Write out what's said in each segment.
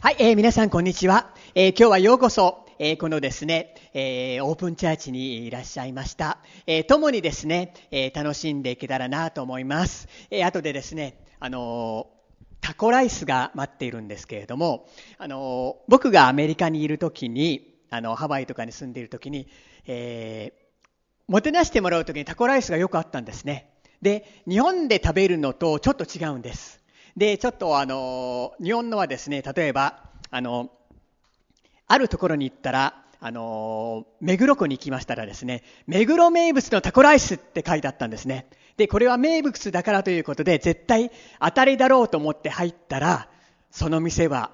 はい、えー皆さんこんにちは。えー今日はようこそ、えーこのですね、えーオープンチャーチにいらっしゃいました。えー共にですね、えー楽しんでいけたらなと思います。えー後でですね、あのタコライスが待っているんですけれども、あの僕がアメリカにいる時に、あの、ハワイとかに住んでいる時に、えーもてなしてもらう時にタコライスがよくあったんですね。で、日本で食べるのとちょっと違うんです。で、ちょっとあの、日本のはですね、例えば、あの、あるところに行ったら、あの、目黒区に行きましたらですね、目黒名物のタコライスって書いてあったんですね。で、これは名物だからということで、絶対当たりだろうと思って入ったら、その店は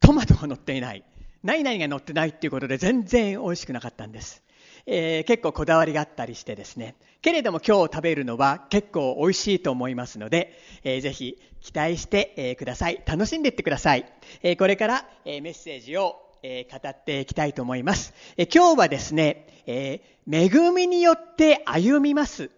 トマトが乗っていない。何々が乗ってないっていうことで全然美味しくなかったんです。えー結構こだわりがあったりしてですね。けれども今日食べるのは結構美味しいと思いますので、えーぜひ期待して、えーください。楽しんでいってください。えーこれから、えメッセージを、え語っていきたいと思います。えー今日はですね、えー恵みによって歩みます。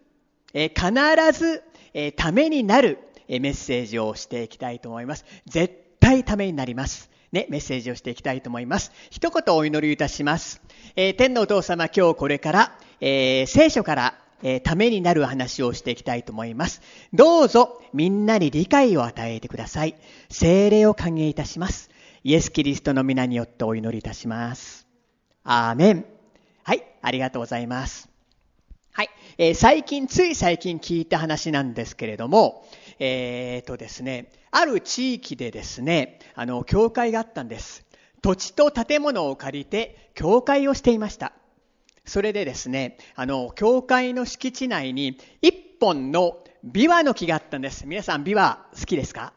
え必ず、えためになる、えメッセージをしていきたいと思います。絶対ためになります。ね、メッセージをしていきたいと思います。一言お祈りいたします。えー天のお父様、今日これから、えー聖書から、えーためになる話をしていきたいと思います。どうぞみんなに理解を与えてください。精霊を歓迎いたします。イエス・キリストの皆によってお祈りいたします。アーメン。はい、ありがとうございます。はい、えー最近、つい最近聞いた話なんですけれども、えーとですね、ある地域でですね、あの、教会があったんです。土地と建物を借りて、教会をしていました。それでですね、あの、教会の敷地内に一本のビワの木があったんです。皆さん、ビワ好きですか？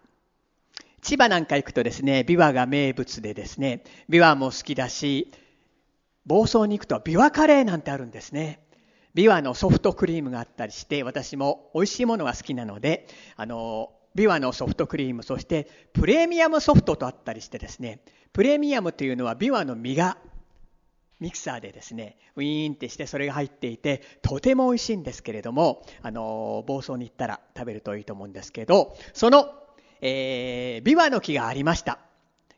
千葉なんか行くとですね、ビワが名物でですね、ビワも好きだし、房総に行くとビワカレーなんてあるんですね。ビワのソフトクリームがあったりして、私も美味しいものが好きなので、あの、ビワのソフトクリーム、そしてプレミアムソフトとあったりしてですね、プレミアムというのはビワの実がミキサーでですね、ウィーンってしてそれが入っていて、とても美味しいんですけれども、あの、房総に行ったら食べるといいと思うんですけど、その、えー、ビワの木がありました。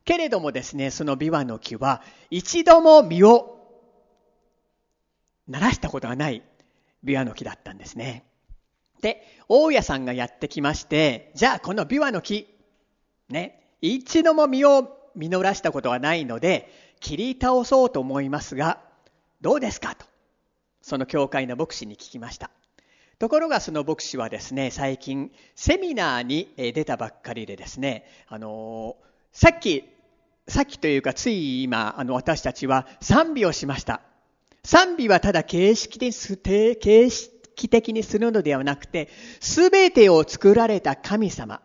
けれどもですね、そのビワの木は一度も実を鳴らしたことがないビワの木だったんですね。で、大家さんがやってきまして、じゃあこのビワの木、ね、一度も実を実らしたことがないので、切り倒そうと思いますが、どうですかと、その教会の牧師に聞きました。ところがその牧師はですね、最近セミナーに出たばっかりでですね、あのーさっき、さっきというかつい今、あの私たちは賛美をしました。賛美はただ形式的す形式的にするのではなくて、すべてを作られた神様。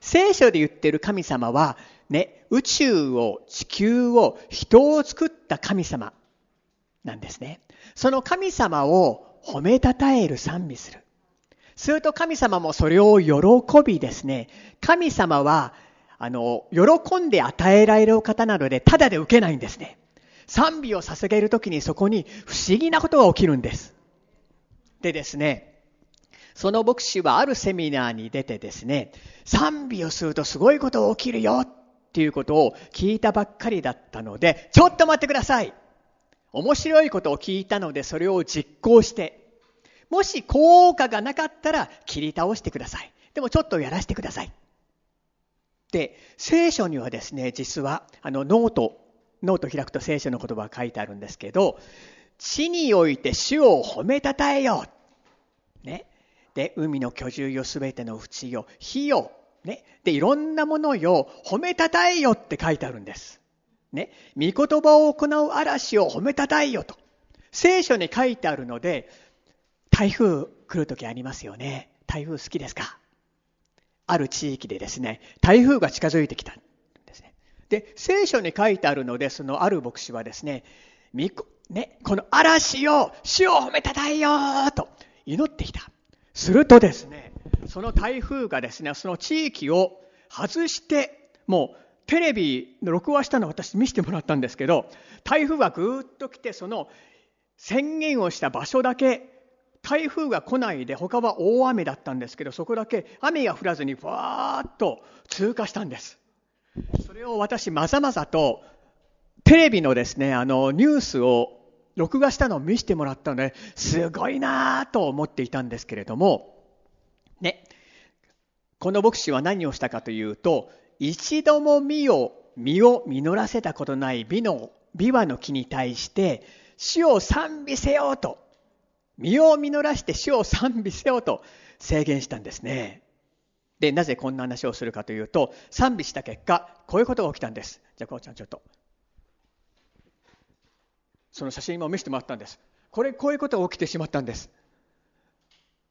聖書で言ってる神様は、ね、宇宙を、地球を、人を作った神様なんですね。その神様を褒めたたえる賛美する。すると神様もそれを喜びですね、神様は、あの、喜んで与えられる方なので、ただで受けないんですね。賛美を捧げるときにそこに不思議なことが起きるんです。でですね、その牧師はあるセミナーに出てですね、賛美をするとすごいことが起きるよっていうことを聞いたばっかりだったので、ちょっと待ってください面白いことを聞いたのでそれを実行して、もし効果がなかったら切り倒してください。でもちょっとやらせてください。で、聖書にはですね、実はあのノート、ノート開くと聖書の言葉が書いてあるんですけど、地において主を褒めたたえよう。ね。で、海の居住よ、すべての淵よ、火よ、ね。で、いろんなものよ、褒めたたえよって書いてあるんです。ね。御言葉を行う嵐を褒めたたえよと。聖書に書いてあるので、台風来るときありますよね。台風好きですか？ある地域でですね、台風が近づいてきたで。聖書に書いてあるので、そのある牧師はですね、こね、この嵐を、主を褒めたたえよと祈ってきた。するとですね、その台風がですね、その地域を外して、もうテレビの録画したのを私見せてもらったんですけど、台風がぐーっと来て、その宣言をした場所だけ台風が来ないで他は大雨だったんですけどそこだけ雨が降らずにわーっと通過したんですそれを私まざまざとテレビのですね、あのニュースを録画したのを見せてもらったので、すごいなぁと思っていたんですけれども、ね、この牧師は何をしたかというと、一度も実を、実を実らせたことない美の、美和の木に対して、死を賛美せようと、実を実らして死を賛美せようと制限したんですね。で、なぜこんな話をするかというと、賛美した結果、こういうことが起きたんです。じゃあ、こうちゃんちょっと。その写真も見せてもらったんです。これ、こういうことが起きてしまったんです。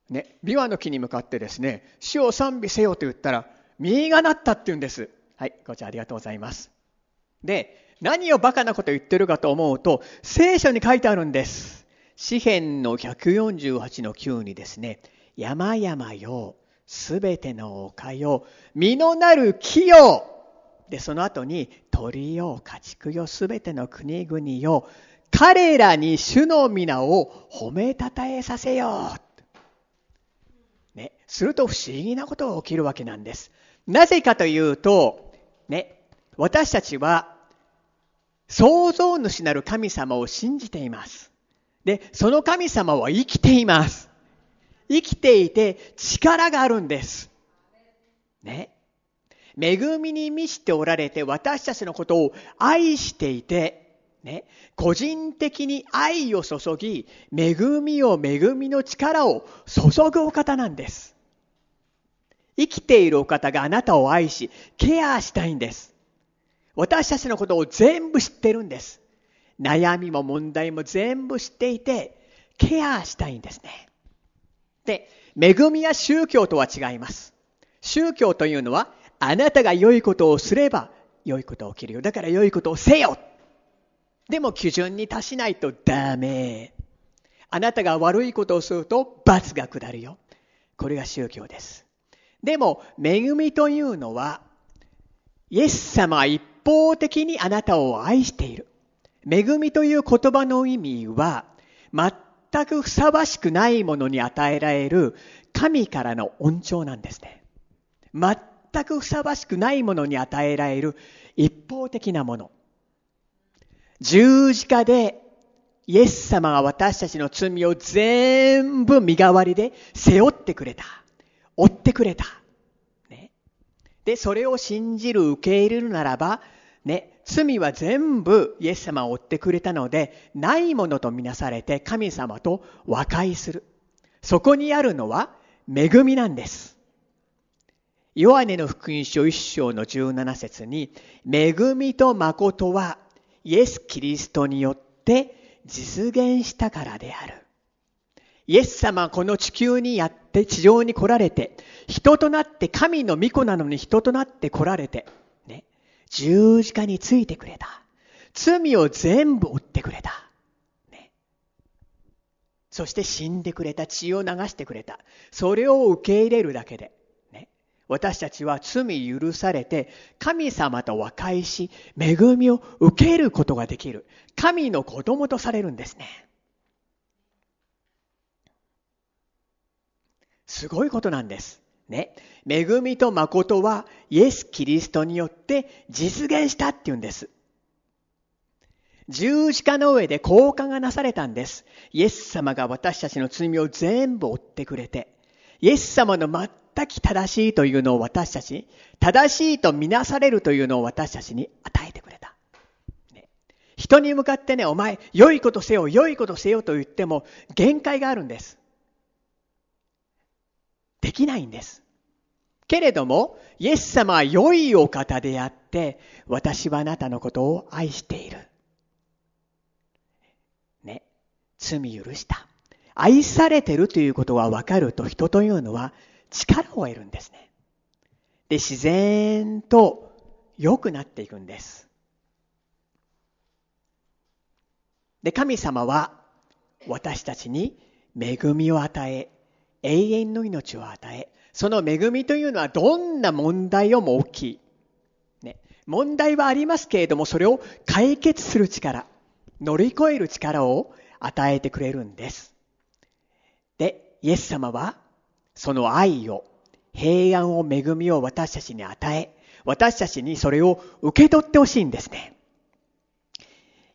ね、琵琶の木に向かってですね、死を賛美せよと言ったら、実がなったって言うんです。はい、こちらありがとうございます。で、何をバカなこと言ってるかと思うと、聖書に書いてあるんです。詩篇の148の9にですね、山々よ、すべての丘よ、実のなる木よ。で、その後に、鳥よ、家畜よ、すべての国々よ、彼らに主の皆を褒めたたえさせよう。ね、すると不思議なことが起きるわけなんです。なぜかというと、ね、私たちは創造主なる神様を信じています。で、その神様は生きています。生きていて力があるんです。ね。恵みに満ちておられて私たちのことを愛していて、ね、個人的に愛を注ぎ、恵みを恵みの力を注ぐお方なんです。生きているお方があなたを愛し、ケアしたいんです。私たちのことを全部知ってるんです。悩みも問題も全部知っていて、ケアしたいんですね。で、恵みや宗教とは違います。宗教というのは、あなたが良いことをすれば良いことが起きるよ。だから良いことをせよでも基準に達しないとダメ。あなたが悪いことをすると罰が下るよ。これが宗教です。でも、恵みというのは、イエス様は一方的にあなたを愛している。恵みという言葉の意味は、全全くふさわしくないものに与えられる神からの恩寵なんですね。全くふさわしくないものに与えられる一方的なもの。十字架でイエス様が私たちの罪を全部身代わりで背負ってくれた。追ってくれた。ね。で、それを信じる、受け入れるならば、ね、罪は全部イエス様を追ってくれたので、ないものとみなされて神様と和解する。そこにあるのは恵みなんです。ヨアネの福音書1章の17節に、恵みと誠はイエス・キリストによって実現したからである。イエス様はこの地球にやって地上に来られて、人となって神の御子なのに人となって来られて、十字架についてくれた。罪を全部負ってくれた。ね、そして死んでくれた。血を流してくれた。それを受け入れるだけで、ね私たちは罪許されて神様と和解し恵みを受けることができる神の子供とされるんですねすごいことなんですね恵みと誠はイエス・キリストによって実現したっていうんです十字架の上で交換がなされたんですイエス様が私たちの罪を全部負ってくれてイエス様の全く正しいというのを私たち、正しいとみなされるというのを私たちに与えてくれた。ね、人に向かってね、お前、良いことせよ、良いことせよと言っても限界があるんです。できないんです。けれども、イエス様は良いお方であって、私はあなたのことを愛している。ね、罪許した。愛されてるということが分かると人というのは力を得るんですね。で、自然と良くなっていくんです。で、神様は私たちに恵みを与え、永遠の命を与え、その恵みというのはどんな問題をも大きい。ね、問題はありますけれども、それを解決する力、乗り越える力を与えてくれるんです。で、イエス様は、その愛を、平安を、恵みを私たちに与え、私たちにそれを受け取ってほしいんですね。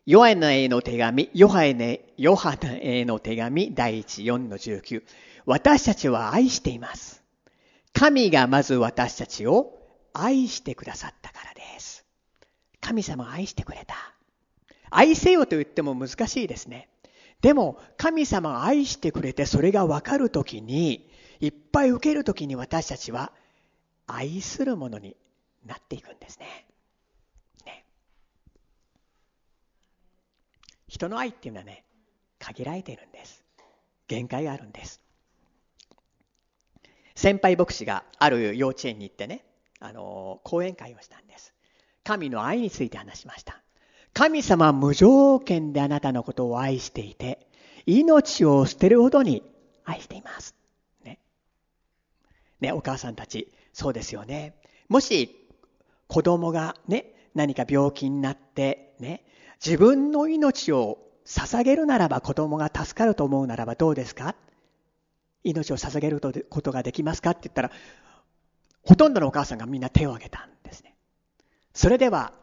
ヨハネへの手紙、ヨハネ、ヨハネへの手紙第1、4の19。私たちは愛しています。神がまず私たちを愛してくださったからです。神様が愛してくれた。愛せよと言っても難しいですね。でも、神様が愛してくれてそれがわかるときに、いっぱい受けるときに私たちは愛するものになっていくんですね。ね人の愛っていうのはね、限られているんです。限界があるんです。先輩牧師がある幼稚園に行ってね、あの、講演会をしたんです。神の愛について話しました。神様は無条件であなたのことを愛していて、命を捨てるほどに愛しています。ね。ね、お母さんたち、そうですよね。もし、子供がね、何か病気になって、ね、自分の命を捧げるならば子供が助かると思うならばどうですか？命を捧げることができますかって言ったら、ほとんどのお母さんがみんな手を挙げたんですね。それでは、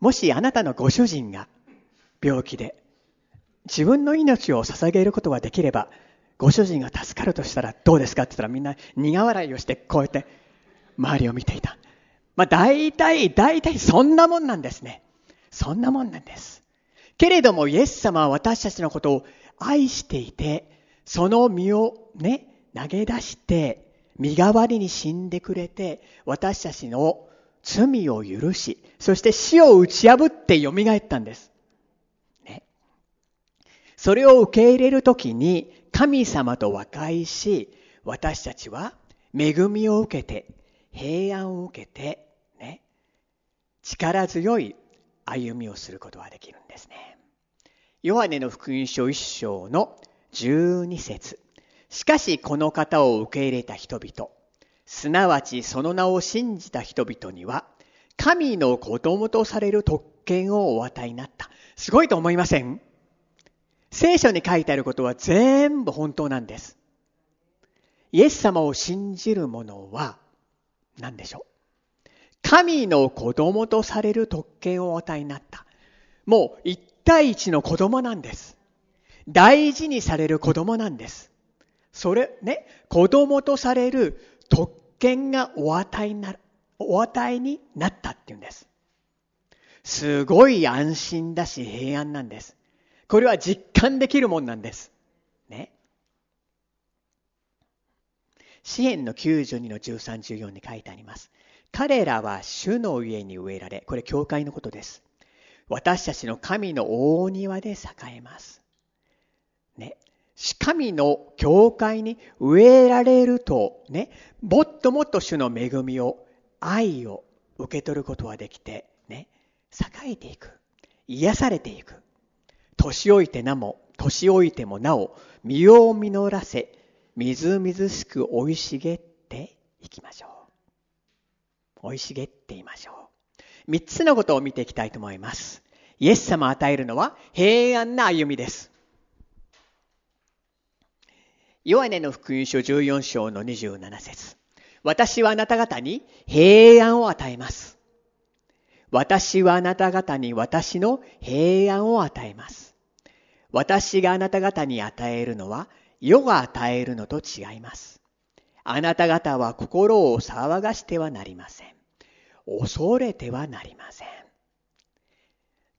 もしあなたのご主人が病気で自分の命を捧げることができればご主人が助かるとしたらどうですかって言ったらみんな苦笑いをしてこうやって周りを見ていた。まあ大体、大体そんなもんなんですね。そんなもんなんです。けれどもイエス様は私たちのことを愛していて、その身をね、投げ出して、身代わりに死んでくれて、私たちの罪を許し、そして死を打ち破って蘇ったんです。ね。それを受け入れるときに神様と和解し、私たちは恵みを受けて、平安を受けて、ね、力強い歩みをすることができるんですね。ヨハネの福音書一章の12節しかしこの方を受け入れた人々、すなわちその名を信じた人々には、神の子供とされる特権をお与えになった。すごいと思いません？聖書に書いてあることは全部本当なんです。イエス様を信じる者は何でしょう？神の子供とされる特権をお与えになった。もう一対一の子供なんです。大事にされる子供なんです。それ、ね、子供とされる特権がお与えになる、お与えになったっていうんです。すごい安心だし平安なんです。これは実感できるもんなんです。ね。詩篇の92の13、14に書いてあります。彼らは主の家に植えられ、これ教会のことです。私たちの神の大庭で栄えます。ね。神の教会に植えられるとね、もっともっと主の恵みを、愛を受け取ることができて、ね、栄えていく。癒されていく。年老いてなも、年老いてもなお、身を実らせ、みずみずしく生い茂っていきましょう。生い茂っていましょう。三つのことを見ていきたいと思います。イエス様与えるのは平安な歩みです。ヨハネの福音書14章の27節私はあなた方に平安を与えます。私はあなた方に私の平安を与えます。私があなた方に与えるのは世が与えるのと違います。あなた方は心を騒がしてはなりません。恐れてはなりません。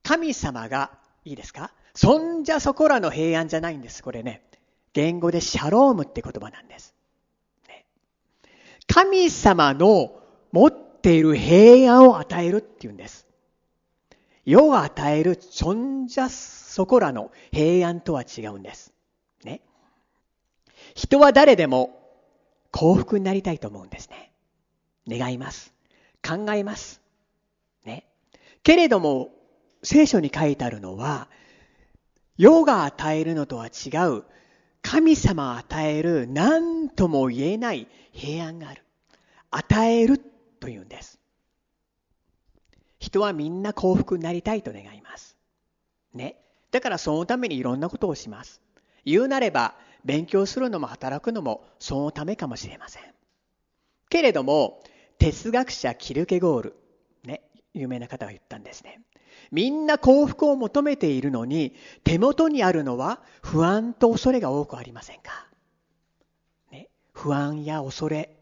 神様が、いいですか？そんじゃそこらの平安じゃないんです、これね。言語でシャロームって言葉なんです。ね、神様の持っている平安を与えるっていうんです。世が与えるそんじゃそこらの平安とは違うんです。ね。人は誰でも幸福になりたいと思うんですね。願います。考えます。ね。けれども、聖書に書いてあるのは、世が与えるのとは違う神様与える何とも言えない平安がある。与えるというんです。人はみんな幸福になりたいと願います。ね。だからそのためにいろんなことをします。言うなれば、勉強するのも働くのもそのためかもしれません。けれども、哲学者キルケゴール、ね、有名な方が言ったんですね。みんな幸福を求めているのに、手元にあるのは不安と恐れが多くありませんか？ね、不安や恐れ、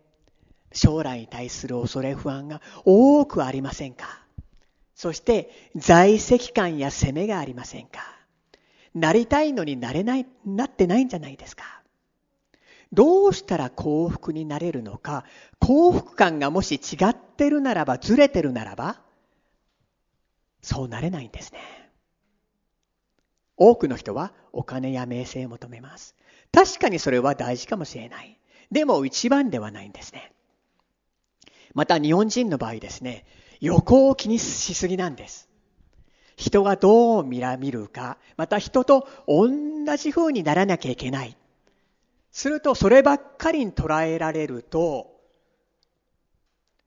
将来に対する恐れ不安が多くありませんか？そして在籍感や責めがありませんか？なりたいのになれない、なってないんじゃないですか？どうしたら幸福になれるのか、幸福感がもし違ってるならば、ずれてるならば、そうなれないんですね。多くの人はお金や名声を求めます。確かにそれは大事かもしれない。でも一番ではないんですね。また日本人の場合ですね、横を気にしすぎなんです。人がどう見ら見るか、また人と同じ風にならなきゃいけない。するとそればっかりに捉えられると、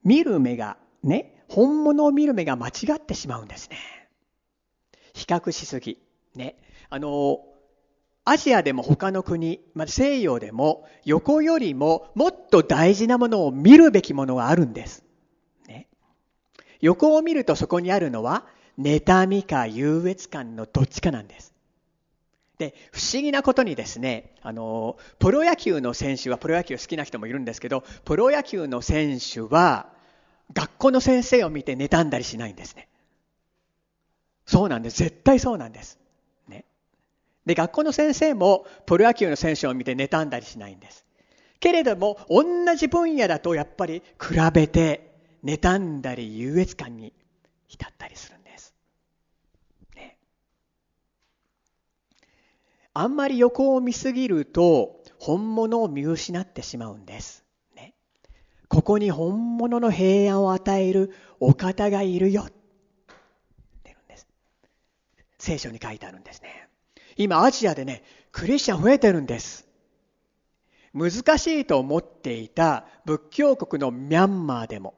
見る目がね、本物を見る目が間違ってしまうんですね。比較しすぎ。ね。あの、アジアでも他の国、まあ、西洋でも横よりももっと大事なものを見るべきものがあるんです。ね、横を見るとそこにあるのは妬みか優越感のどっちかなんです。で、不思議なことにですね、あの、プロ野球の選手は、プロ野球好きな人もいるんですけど、プロ野球の選手は、学校の先生を見て妬んだりしないんですね。そうなんです。絶対そうなんです。ねで、学校の先生もプロ野球の選手を見て妬んだりしないんです。けれども、同じ分野だとやっぱり比べて妬んだり優越感に浸ったりするんです。ね。あんまり横を見すぎると本物を見失ってしまうんです。ここに本物の平安を与えるお方がいるよ。ってるんです。聖書に書いてあるんですね。今アジアでね、クリスチャン増えてるんです。難しいと思っていた仏教国のミャンマーでも、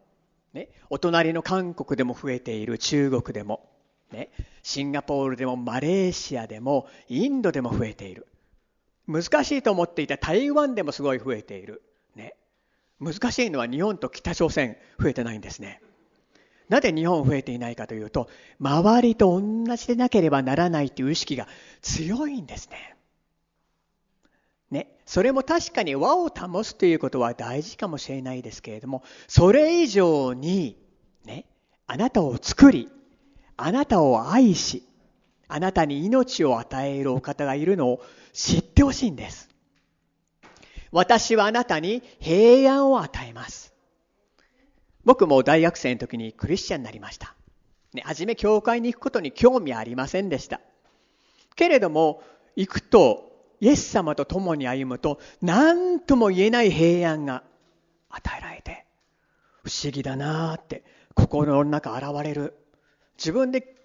ね、お隣の韓国でも増えている中国でも、ね、シンガポールでもマレーシアでもインドでも増えている。難しいと思っていた台湾でもすごい増えている。難しいのは日本と北朝鮮増えてないんですね。なぜ日本増えていないかというと、周りと同じでなければならないという意識が強いんですね。ね、それも確かに和を保つということは大事かもしれないですけれども、それ以上に、ね、あなたを作り、あなたを愛し、あなたに命を与えるお方がいるのを知ってほしいんです。私はあなたに平安を与えます。僕も大学生の時にクリスチャンになりました。ね、初め教会に行くことに興味ありませんでした。けれども、行くと、イエス様と共に歩むと、何とも言えない平安が与えられて、不思議だなーって、心の中現れる。自分で、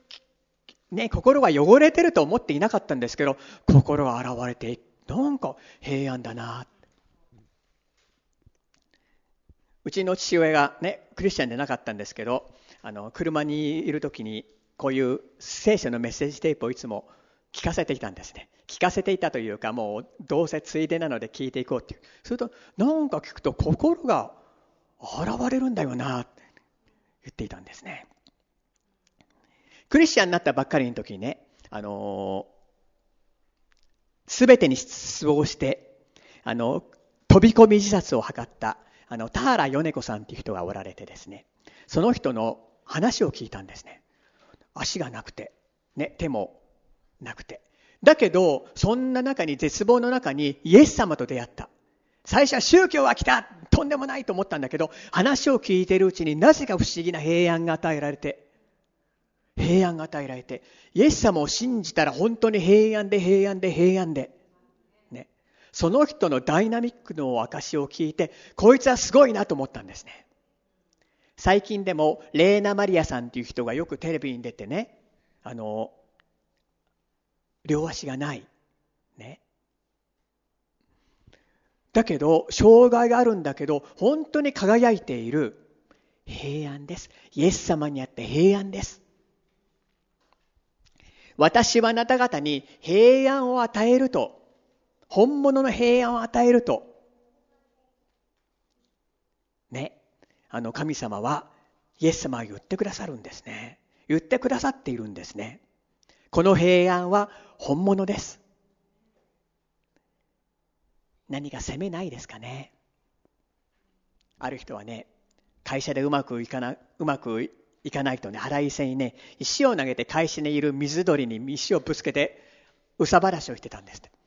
ね、心が汚れてると思っていなかったんですけど、心が現れて、なんか平安だなってうちの父親がね、クリスチャンでなかったんですけど、あの、車にいる時に、こういう聖書のメッセージテープをいつも聞かせていたんですね。聞かせていたというか、もうどうせついでなので聞いていこうっていう。すると、なんか聞くと心が現れるんだよな、って言っていたんですね。クリスチャンになったばっかりの時にね、あのすべてに失望して、あの、飛び込み自殺を図ったあの、田原米子さんっていう人がおられてですね、その人の話を聞いたんですね。足がなくて、ね、手もなくて。だけど、そんな中に、絶望の中にイエス様と出会った。最初は宗教は来たとんでもないと思ったんだけど、話を聞いてるうちになぜか不思議な平安が与えられて、平安が与えられて、イエス様を信じたら本当に平安で平安で平安で、その人のダイナミックの証を聞いて、こいつはすごいなと思ったんですね。最近でも、レーナ・マリアさんっていう人がよくテレビに出てね、あの、両足がない。ね。だけど、障害があるんだけど、本当に輝いている平安です。イエス様にあって平安です。私はあなた方に平安を与えると本物の平安を与えると、ね、あの神様はイエス様が言ってくださるんですね。言ってくださっているんですね。この平安は本物です。何か責めないですかね。ある人はね、会社でうまくいかなうまくいかないとね、腹いせにね、石を投げて会社にいる水鳥に石をぶつけて、うさばらしをしてたんですって。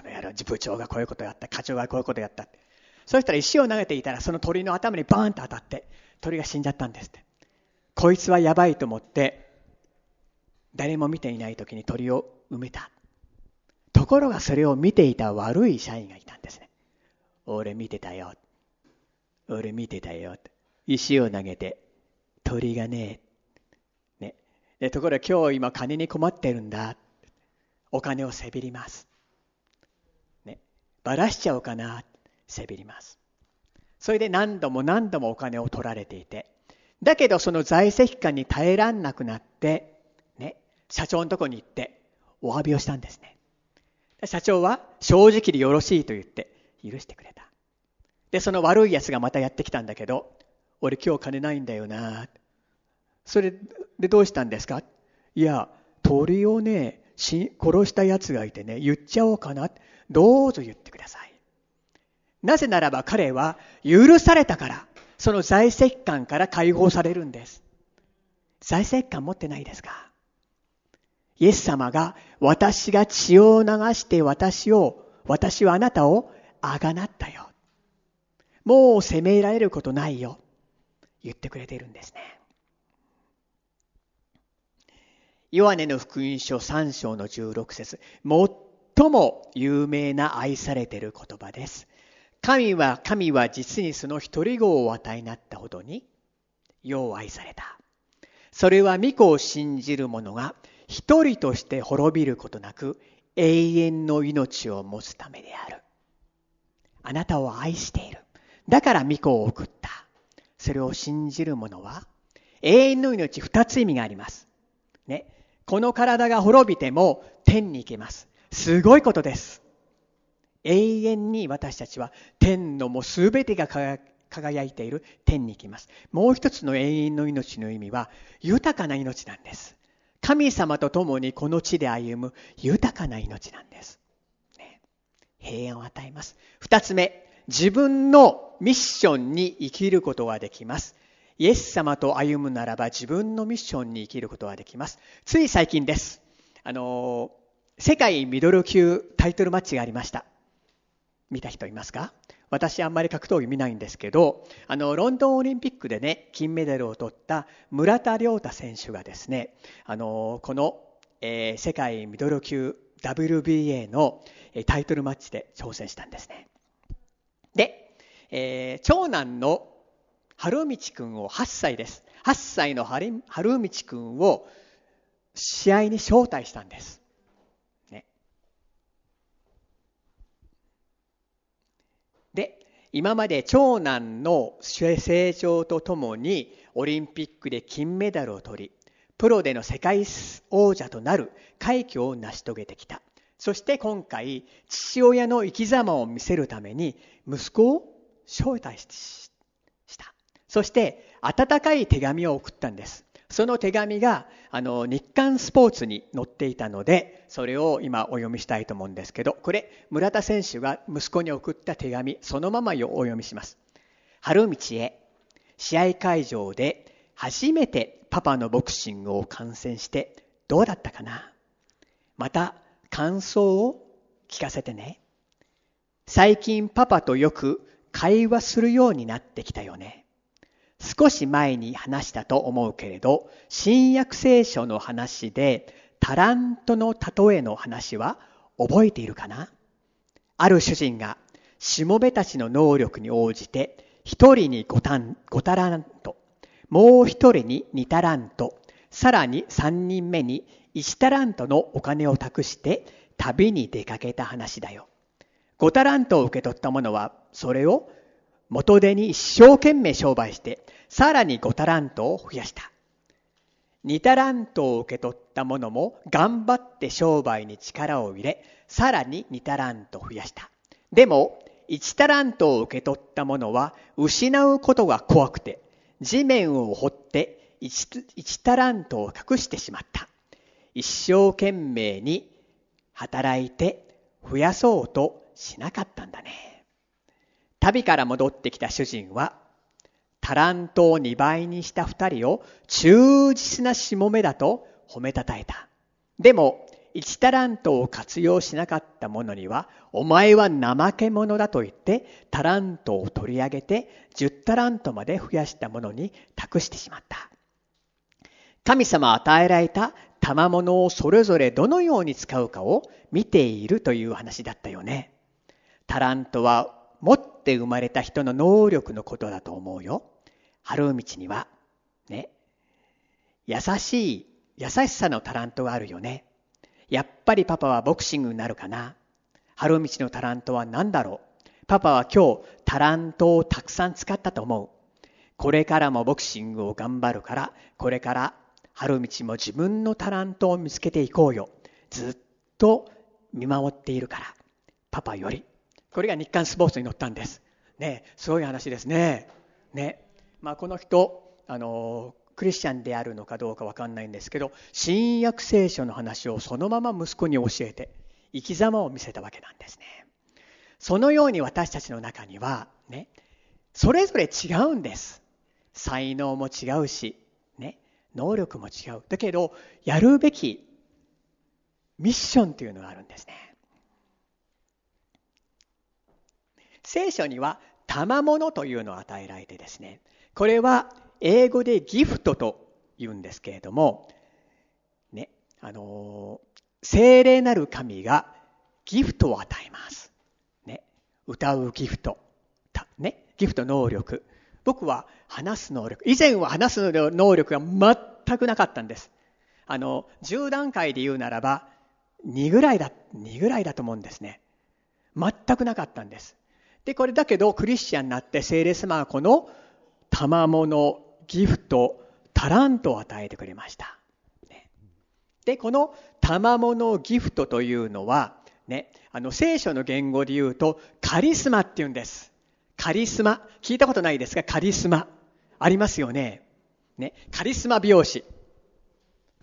こ。の野郎、部長がこういうことやった、課長がこういうことやったって。そしたら石を投げていたら、その鳥の頭にバーンと当たって、鳥が死んじゃったんですって。こいつはやばいと思って、誰も見ていない時に鳥を埋めた。ところがそれを見ていた悪い社員がいたんですね。俺見てたよ。俺見てたよ。石を投げて、鳥がね、ね。でところが今日今金に困ってるんだ。お金をせびります。ばらしちゃおうかな。せびります。それで何度も何度もお金を取られていて、だけどその在籍感に耐えらんなくなって、ね、社長のとこに行ってお詫びをしたんですね。社長は正直でよろしいと言って許してくれた。で、その悪い奴がまたやってきたんだけど、俺今日金ないんだよな。それでどうしたんですか？いや、鳥をね、殺した奴がいてね、言っちゃおうかな。どうぞ言ってください。なぜならば彼は許されたから、その在籍感から解放されるんです。在籍感持ってないですか？イエス様が私が血を流して私を、私はあなたをあがなったよ。もう責められることないよ。言ってくれているんですね。ヨハネの福音書3章の16節最も有名な愛されている言葉です。神は、神は実にその一人子を与えになったほどに、世を愛された。それは御子を信じる者が一人として滅びることなく永遠の命を持つためである。あなたを愛している。だから御子を送った。それを信じる者は永遠の命二つ意味があります。ね。この体が滅びても天に行けます。すごいことです。永遠に私たちは天のもう全てが輝いている天に行きます。もう一つの永遠の命の意味は豊かな命なんです。神様と共にこの地で歩む豊かな命なんです。ね、平安を与えます。二つ目、自分のミッションに生きることができます。イエス様と歩むならば自分のミッションに生きることができます。つい最近です。あの、世界ミドル級タイトルマッチがありました。見た人いますか？私あんまり格闘技見ないんですけど、あの、ロンドンオリンピックでね、金メダルを取った村田亮太選手がですね、あの、この、えー、世界ミドル級 WBA のタイトルマッチで挑戦したんですね。で、えー、長男の春道くんを8歳です。8歳の春道くんを試合に招待したんです。今まで長男の成長とともにオリンピックで金メダルを取り、プロでの世界王者となる快挙を成し遂げてきた。そして今回、父親の生き様を見せるために息子を招待した。そして温かい手紙を送ったんです。その手紙があの日刊スポーツに載っていたのでそれを今お読みしたいと思うんですけどこれ村田選手が息子に送った手紙そのままお読みします。春道へ試合会場で初めてパパのボクシングを観戦してどうだったかな？また感想を聞かせてね。最近パパとよく会話するようになってきたよね。少し前に話したと思うけれど、新約聖書の話で、タラントの例えの話は覚えているかな？ある主人が、しもべたちの能力に応じて、一人に五タタラント、もう一人に二タラント、さらに三人目に一タラントのお金を託して旅に出かけた話だよ。五タラントを受け取った者は、それを元手に一生懸命商売して、さらに5タラントを増やした。2タラントを受け取った者も頑張って商売に力を入れ、さらに2タラント増やした。でも、1タラントを受け取った者は失うことが怖くて地面を掘って 1, 1タラントを隠してしまった。一生懸命に働いて増やそうとしなかったんだね。旅から戻ってきた主人はタラントを2倍にした2人を忠実なしもめだと褒めたたえた。でも1タラントを活用しなかった者には、お前は怠け者だと言って、タラントを取り上げて、10タラントまで増やした者に託してしまった。神様与えられた賜物をそれぞれどのように使うかを見ているという話だったよね。タラントは持って生まれた人の能力のことだと思うよ。春道には、ね、優しい、優しさのタラントがあるよね。やっぱりパパはボクシングになるかな。春道のタラントは何だろう。パパは今日タラントをたくさん使ったと思う。これからもボクシングを頑張るから、これから春道も自分のタラントを見つけていこうよ。ずっと見守っているから。パパより。これが日刊スポーツに載ったんです。ね、すごい話ですね。ね。まあこの人、あの、クリスチャンであるのかどうか分かんないんですけど新約聖書の話をそのまま息子に教えて生き様を見せたわけなんですね。そのように私たちの中にはねそれぞれ違うんです。才能も違うし、ね、能力も違う。だけどやるべきミッションというのがあるんですね。聖書には賜物というのを与えられてですねこれは英語でギフトと言うんですけれども、ね、あの、精霊なる神がギフトを与えます。ね、歌うギフト、ね、ギフト能力。僕は話す能力。以前は話す能力が全くなかったんです。あの、10段階で言うならば、2ぐらいだ、2ぐらいだと思うんですね。全くなかったんです。で、これだけど、クリスチャンになって、聖霊様がこの賜物、ギフト、タラントを与えてくれました。で、この賜物ギフトというのは、ね、あの聖書の言語で言うとカリスマって言うんです。カリスマ。聞いたことないですか？カリスマ。ありますよね。ね。カリスマ美容師。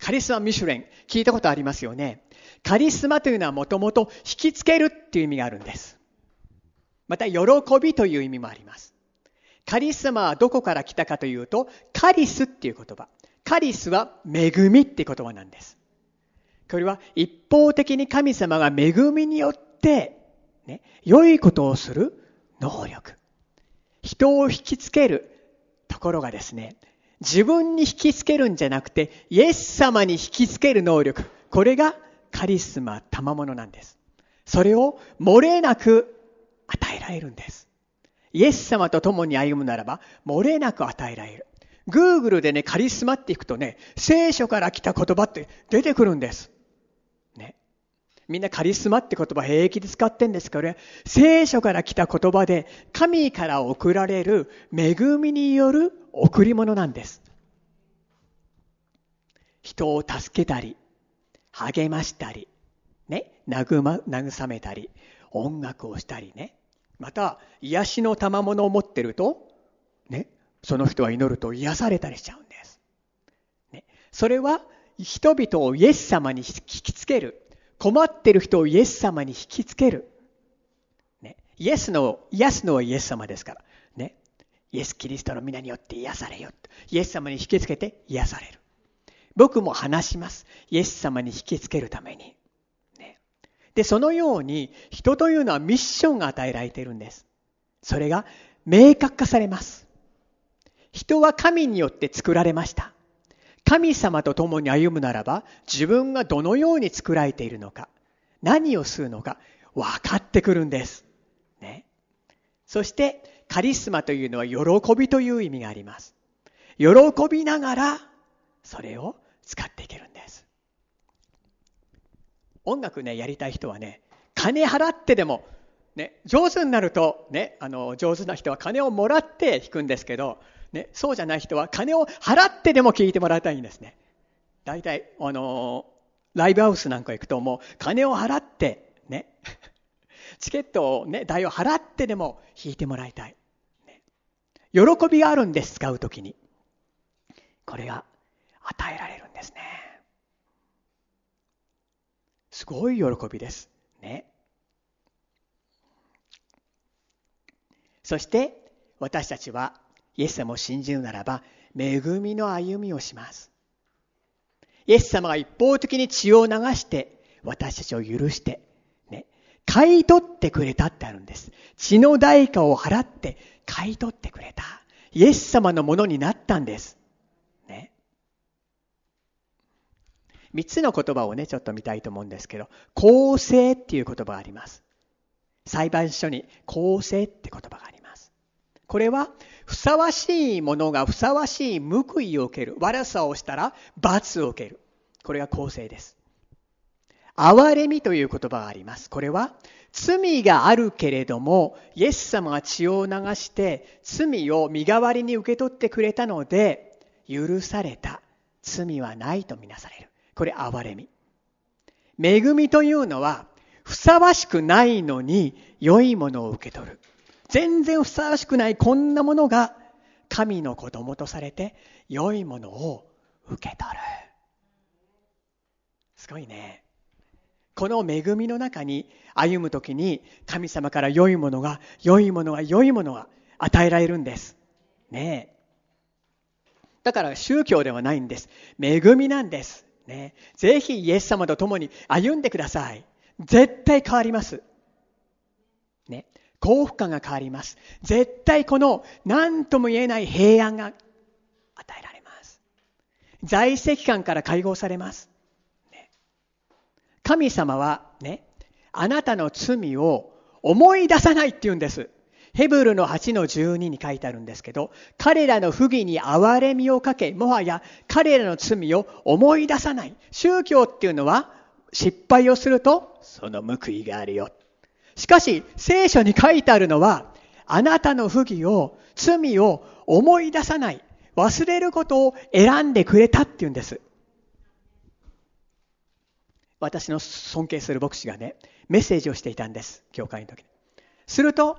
カリスマミシュレン。聞いたことありますよね。カリスマというのはもともと引きつけるっていう意味があるんです。また、喜びという意味もあります。カリスマはどこから来たかというと、カリスっていう言葉。カリスは恵みって言葉なんです。これは一方的に神様が恵みによって、ね、良いことをする能力。人を引きつけるところがですね、自分に引きつけるんじゃなくて、イエス様に引きつける能力。これがカリスマ、賜物なんです。それを漏れなく与えられるんです。イエス様と共に歩むならば、漏れなく与えられる。Google でね、カリスマっていくとね、聖書から来た言葉って出てくるんです。ね。みんなカリスマって言葉平気で使ってんですけど、ね、聖書から来た言葉で、神から送られる恵みによる贈り物なんです。人を助けたり、励ましたり、ね、慰めたり、音楽をしたりね、また癒しの賜物を持ってると、ね、その人は祈ると癒されたりしちゃうんです。ね、それは人々をイエス様に引きつける。困ってる人をイエス様に引きつける。ね、イエスの、癒すのはイエス様ですから。ね、イエス・キリストの皆によって癒されよ。イエス様に引きつけて癒される。僕も話します。イエス様に引きつけるために。で、そのように人というのはミッションが与えられているんです。それが明確化されます。人は神によって作られました。神様と共に歩むならば自分がどのように作られているのか、何をするのか分かってくるんです。ね。そしてカリスマというのは喜びという意味があります。喜びながらそれを使っていけるんです。音楽ね、やりたい人はね、金払ってでも、ね、上手になると、ね、あの、上手な人は金をもらって弾くんですけど、ね、そうじゃない人は金を払ってでも聴いてもらいたいんですね。大体、あの、ライブハウスなんか行くともう金を払って、ね、チケットをね、代を払ってでも引いてもらいたい。ね、喜びがあるんです、使うときに。これが与えられるんですね。すごい喜びです。ね。そして私たちはイエス様を信じるならば恵みの歩みをします。イエス様が一方的に血を流して私たちを許して、ね、買い取ってくれたってあるんです。血の代価を払って買い取ってくれた。イエス様のものになったんです。3つの言葉をね、ちょっと見たいと思うんですけど、構成っていう言葉があります。裁判所に公正って言葉があります。これは、ふさわしいものがふさわしい報いを受ける。悪さをしたら罰を受ける。これが公正です。憐れみという言葉があります。これは、罪があるけれども、イエス様が血を流して、罪を身代わりに受け取ってくれたので、許された。罪はないとみなされる。これ、憐れみ。恵みというのは、ふさわしくないのに良いものを受け取る。全然ふさわしくないこんなものが神の子供とされて良いものを受け取る。すごいね。この恵みの中に歩むときに神様から良いものが、良いものが、良いものが与えられるんです。ねえ。だから宗教ではないんです。恵みなんです。ね。ぜひイエス様と共に歩んでください。絶対変わります。ね。幸福感が変わります。絶対この何とも言えない平安が与えられます。在籍感から解放されます。ね、神様はね、あなたの罪を思い出さないって言うんです。ヘブルの8の12に書いてあるんですけど、彼らの不義に憐れみをかけ、もはや彼らの罪を思い出さない。宗教っていうのは失敗をするとその報いがあるよ。しかし聖書に書いてあるのはあなたの不義を罪を思い出さない忘れることを選んでくれたっていうんです私の尊敬する牧師がねメッセージをしていたんです教会の時にすると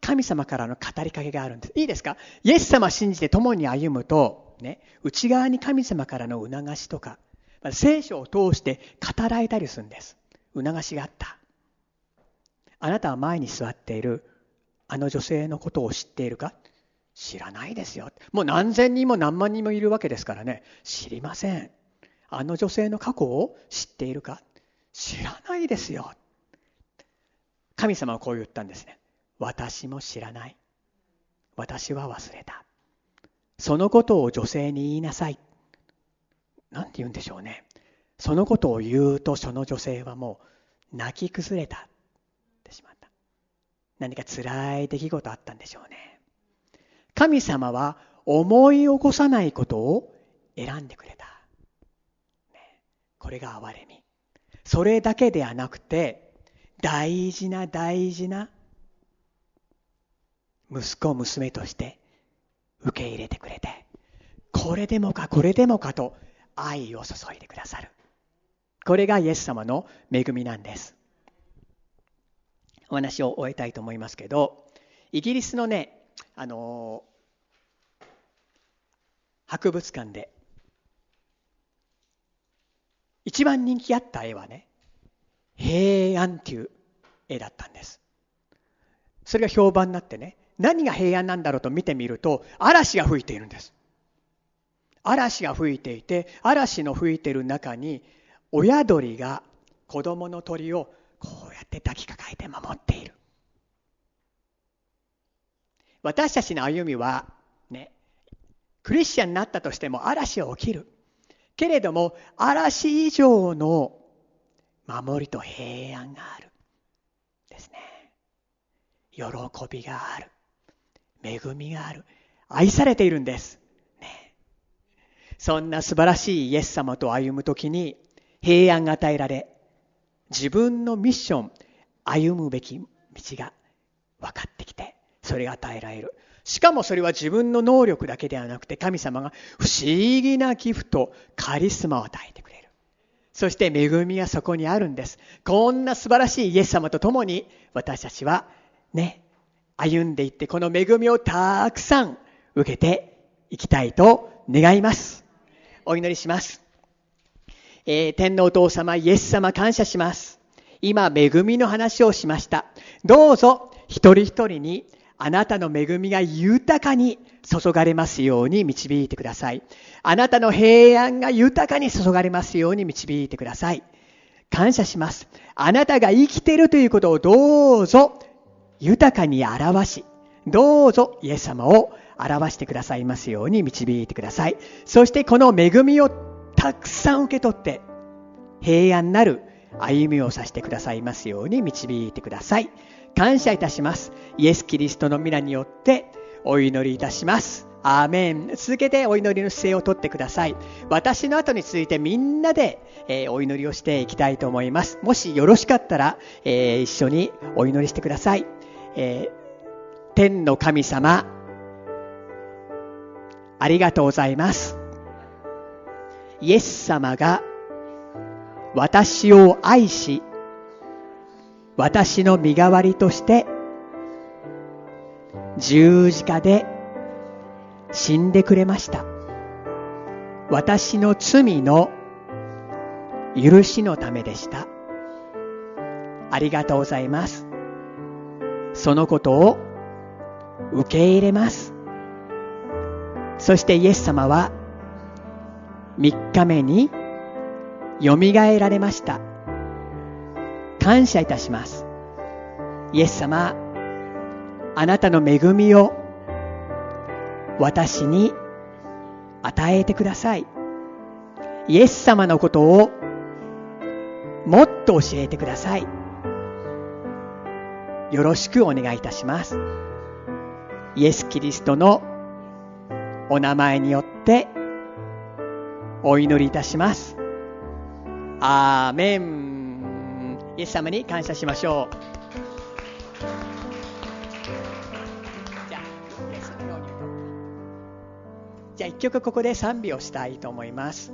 神様からの語りかけがあるんですいいですか？イエス様信じて共に歩むとね内側に神様からの促しとか聖書を通して語られたりするんです。促しがあった。あなたは前に座っているあの女性のことを知っているか？知らないですよ。もう何千人も何万人もいるわけですからね。知りません。あの女性の過去を知っているか？知らないですよ。神様はこう言ったんですね。私も知らない。私は忘れた。そのことを女性に言いなさい。何て言うんでしょうね。そのことを言うとその女性はもう泣き崩れたってしまった。何か辛い出来事あったんでしょうね。神様は思い起こさないことを選んでくれた。ね、これが憐れみ。それだけではなくて、大事な大事な息子娘として受け入れてくれて、これでもかこれでもかと愛を注いでくださる。これがイエス様の恵みなんです。お話を終えたいと思いますけど、イギリスのね、あの博物館で一番人気あった絵はね、平安っていう絵だったんです。それが評判になってね、何が平安なんだろうと見てみると、嵐が吹いているんです。嵐が吹いていて嵐の吹いている中に親鳥が子供の鳥をこうやって抱きかかえて守っている。私たちの歩みはねクリスチャンになったとしても嵐は起きる。けれども嵐以上の守りと平安があるですね。喜びがある。恵みがある愛されているんですそんな素晴らしいイエス様と歩むときに平安が与えられ、自分のミッション、歩むべき道が分かってきて、それが与えられる。しかもそれは自分の能力だけではなくて神様が不思議なギフト、カリスマを与えてくれる。そして恵みがそこにあるんです。こんな素晴らしいイエス様と共に私たちはね、歩んでいってこの恵みをたくさん受けていきたいと願います。お祈りします。えー、天皇お父様、イエス様感謝します。今、恵みの話をしました。どうぞ、一人一人にあなたの恵みが豊かに注がれますように導いてください。あなたの平安が豊かに注がれますように導いてください。感謝します。あなたが生きているということをどうぞ豊かに表し、どうぞイエス様を表してくださいますように導いてください。そしてこの恵みをたくさん受け取って平安なる歩みをさせてくださいますように導いてください。感謝いたします。イエス・キリストの皆によってお祈りいたします。アーメン。続けてお祈りの姿勢をとってください。私の後に続いてみんなで、えー、お祈りをしていきたいと思います。もしよろしかったら、えー、一緒にお祈りしてください、えー、天の神様ありがとうございますイエス様が私を愛し、私の身代わりとして十字架で死んでくれました。私の罪の許しのためでした。ありがとうございます。そのことを受け入れます。そしてイエス様は3日目によみがえられました。感謝いたします。イエス様あなたの恵みを私に与えてください。イエス様のことをもっと教えてください。よろしくお願いいたしますイエス・キリストのお名前によってお祈りいたします。アーメン。イエス様に感謝しましょう。じゃあ、じゃあ一曲ここで賛美をしたいと思います。